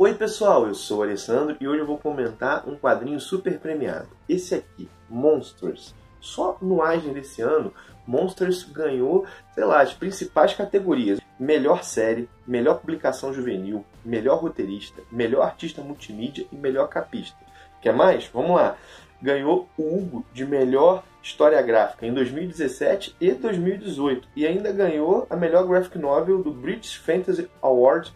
Oi pessoal, eu sou o Alessandro e hoje eu vou comentar um quadrinho super premiado. Esse aqui, Monsters. Só no Eisner desse ano, Monsters ganhou, sei lá, as principais categorias. Melhor série, melhor publicação juvenil, melhor roteirista, melhor artista multimídia e melhor capista. Quer mais? Vamos lá. Ganhou o Hugo de melhor história gráfica em 2017 e 2018 e ainda ganhou a melhor graphic novel do British Fantasy Award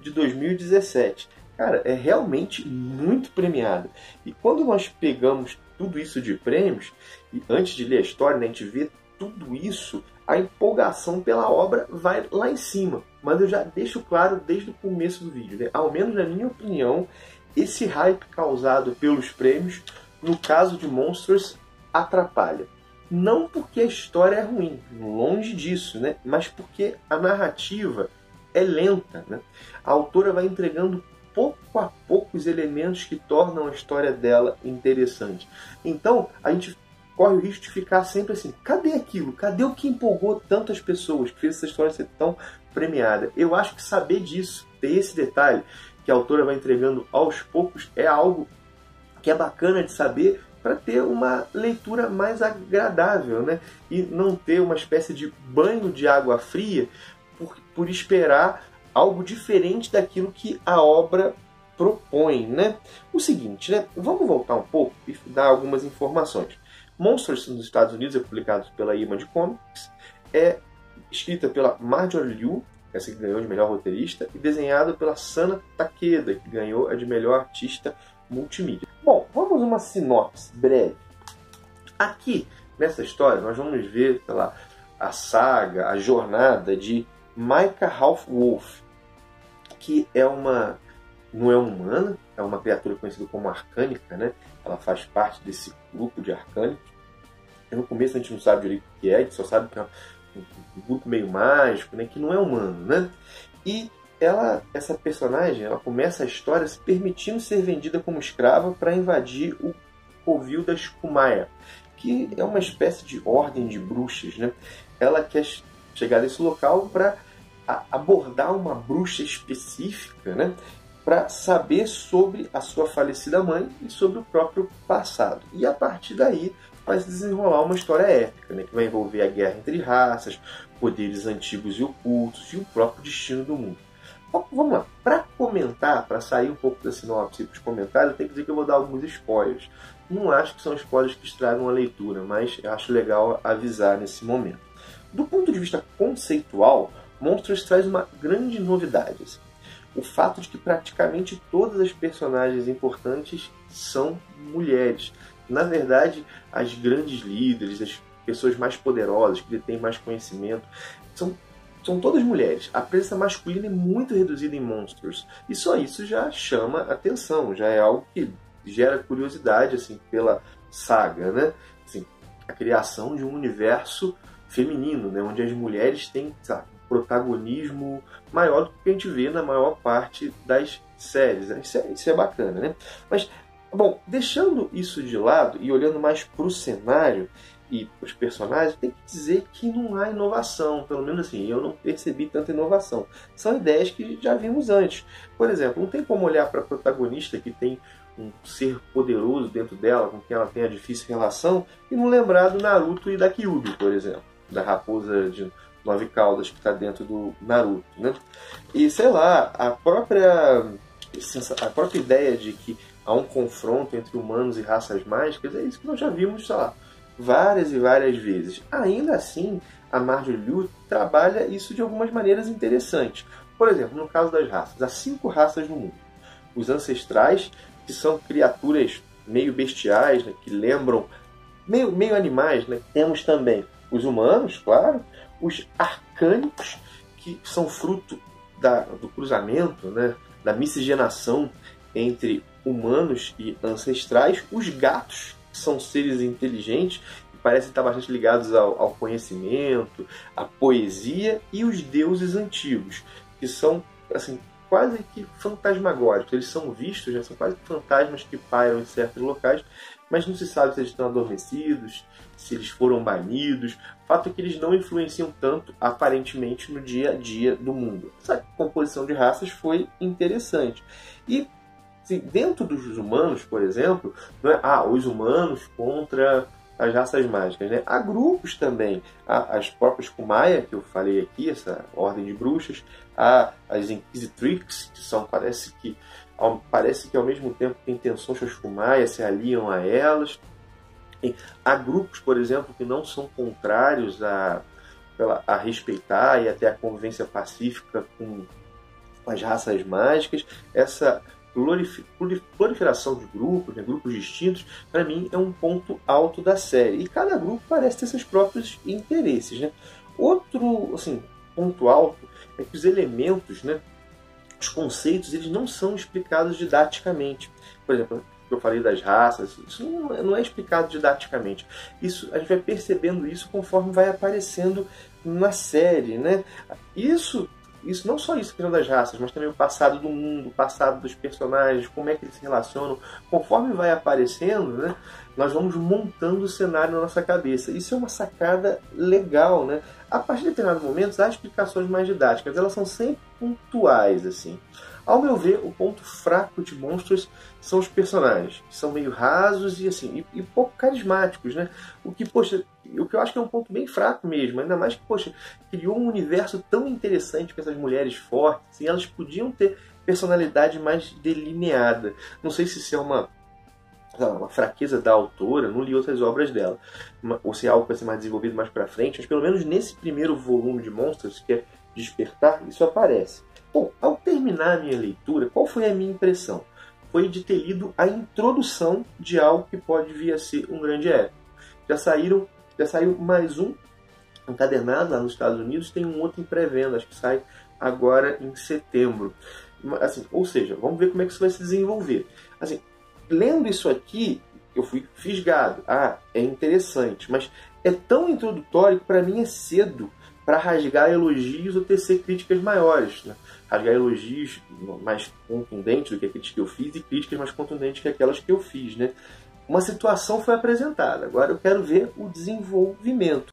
de 2017. Cara, é realmente muito premiado. E quando nós pegamos tudo isso de prêmios, e antes de ler a história, né, a gente vê tudo isso, a empolgação pela obra vai lá em cima. Mas eu já deixo claro desde o começo do vídeo, né? ao menos na minha opinião, esse hype causado pelos prêmios, no caso de Monsters, atrapalha. Não porque a história é ruim, longe disso, né? mas porque a narrativa é lenta. Né? A autora vai entregando pouco a pouco os elementos que tornam a história dela interessante. Então, a gente corre o risco de ficar sempre assim: cadê aquilo? Cadê o que empolgou tantas pessoas, que fez essa história ser tão premiada? Eu acho que saber disso, ter esse detalhe que a autora vai entregando aos poucos, é algo que é bacana de saber para ter uma leitura mais agradável, né? E não ter uma espécie de banho de água fria por, esperar algo diferente daquilo que a obra propõe, né? O seguinte, né? Vamos voltar um pouco e dar algumas informações. Monsters nos Estados Unidos é publicado pela Image Comics, é escrita pela Marjorie Liu, essa que ganhou de melhor roteirista, e desenhada pela Sana Takeda, que ganhou a de melhor artista multimídia. Bom, vamos uma sinopse breve. Aqui, nessa história, nós vamos ver lá, a saga, a jornada de Maika Half-Wolf, que é uma não é humana, é uma criatura conhecida como arcânica, né? Ela faz parte desse grupo de arcânicos. No começo a gente não sabe direito o que é, a gente só sabe que é um grupo meio mágico, né? Que não é humano, né? E ela, essa personagem, ela começa a história se permitindo ser vendida como escrava para invadir o covil das Kumaya, que é uma espécie de ordem de bruxas, né? Ela quer chegar nesse local para abordar uma bruxa específica, né? Para saber sobre a sua falecida mãe e sobre o próprio passado. E a partir daí vai se desenrolar uma história épica, né? Que vai envolver a guerra entre raças, poderes antigos e ocultos e o próprio destino do mundo. Bom, vamos lá. Para comentar, para sair um pouco da sinopse para os comentários, eu tenho que dizer que eu vou dar alguns spoilers. Não acho que são spoilers que estragam a leitura, mas acho legal avisar nesse momento. Do ponto de vista conceitual, Monstros traz uma grande novidade. Assim. O fato de que praticamente todas as personagens importantes são mulheres. Na verdade, as grandes líderes, as pessoas mais poderosas, que detêm mais conhecimento, são, são todas mulheres. A presença masculina é muito reduzida em Monsters. E só isso já chama atenção, já é algo que gera curiosidade assim pela saga, né? Assim, a criação de um universo feminino, né? onde as mulheres têm sabe, protagonismo maior do que a gente vê na maior parte das séries. Né? Isso, é, isso é bacana, né? Mas, bom, deixando isso de lado e olhando mais para o cenário e para os personagens, tem que dizer que não há inovação. Pelo menos assim, eu não percebi tanta inovação. São ideias que já vimos antes. Por exemplo, não tem como olhar para a protagonista que tem um ser poderoso dentro dela, com quem ela tem a difícil relação, e não lembrar do Naruto e da Kyuubi, por exemplo, da raposa de nove caudas que está dentro do Naruto, né? E sei lá, a própria a própria ideia de que a um confronto entre humanos e raças mágicas, é isso que nós já vimos, sei lá, várias e várias vezes. Ainda assim, a Marjorie Liu trabalha isso de algumas maneiras interessantes. Por exemplo, no caso das raças, há cinco raças no mundo. Os ancestrais, que são criaturas meio bestiais, né, que lembram meio, meio animais. Né? Temos também os humanos, claro, os arcânicos, que são fruto da, do cruzamento, né, da miscigenação entre humanos e ancestrais, os gatos, que são seres inteligentes, que parecem estar bastante ligados ao, ao conhecimento, à poesia, e os deuses antigos, que são assim quase que fantasmagóricos. Eles são vistos, né? são quase fantasmas que pairam em certos locais, mas não se sabe se eles estão adormecidos, se eles foram banidos. O fato é que eles não influenciam tanto, aparentemente, no dia a dia do mundo. Essa composição de raças foi interessante. E dentro dos humanos, por exemplo, não é, ah, os humanos contra as raças mágicas. Né? Há grupos também, há as próprias Kumaya, que eu falei aqui, essa ordem de bruxas, há as Inquisitrix, que são, parece que, parece que ao mesmo tempo que têm tensões com as se aliam a elas. E há grupos, por exemplo, que não são contrários a, a respeitar e até a convivência pacífica com as raças mágicas. Essa proliferação de grupos, né, grupos distintos, para mim é um ponto alto da série. E cada grupo parece ter seus próprios interesses. Né? Outro assim, ponto alto é que os elementos, né, os conceitos, eles não são explicados didaticamente. Por exemplo, eu falei das raças, isso não, não é explicado didaticamente. Isso a gente vai percebendo isso conforme vai aparecendo na série, né? Isso isso não só isso, questão das raças, mas também o passado do mundo, o passado dos personagens, como é que eles se relacionam. Conforme vai aparecendo, né, nós vamos montando o cenário na nossa cabeça. Isso é uma sacada legal, né? A partir de determinados momentos, há explicações mais didáticas, elas são sempre pontuais, assim. Ao meu ver, o ponto fraco de Monstros são os personagens, que são meio rasos e assim, e, e, pouco carismáticos, né? O que, poxa, o que eu acho que é um ponto bem fraco mesmo, ainda mais que, poxa, criou um universo tão interessante com essas mulheres fortes, e elas podiam ter personalidade mais delineada. Não sei se isso é uma uma fraqueza da autora, não li outras obras dela, ou se é algo vai ser mais desenvolvido mais para frente, mas pelo menos nesse primeiro volume de Monstros, que é Despertar, isso aparece. Bom, ao terminar a minha leitura, qual foi a minha impressão? Foi de ter lido a introdução de algo que pode vir a ser um grande épico. Já saíram, já saiu mais um encadernado lá nos Estados Unidos, tem um outro em pré-venda, acho que sai agora em setembro. Assim, ou seja, vamos ver como é que isso vai se desenvolver. Assim, lendo isso aqui, eu fui fisgado. Ah, é interessante, mas é tão introdutório que para mim é cedo para rasgar elogios ou tecer críticas maiores. Né? Rasgar elogios mais contundentes do que aqueles que eu fiz e críticas mais contundentes que aquelas que eu fiz. Né? Uma situação foi apresentada, agora eu quero ver o desenvolvimento.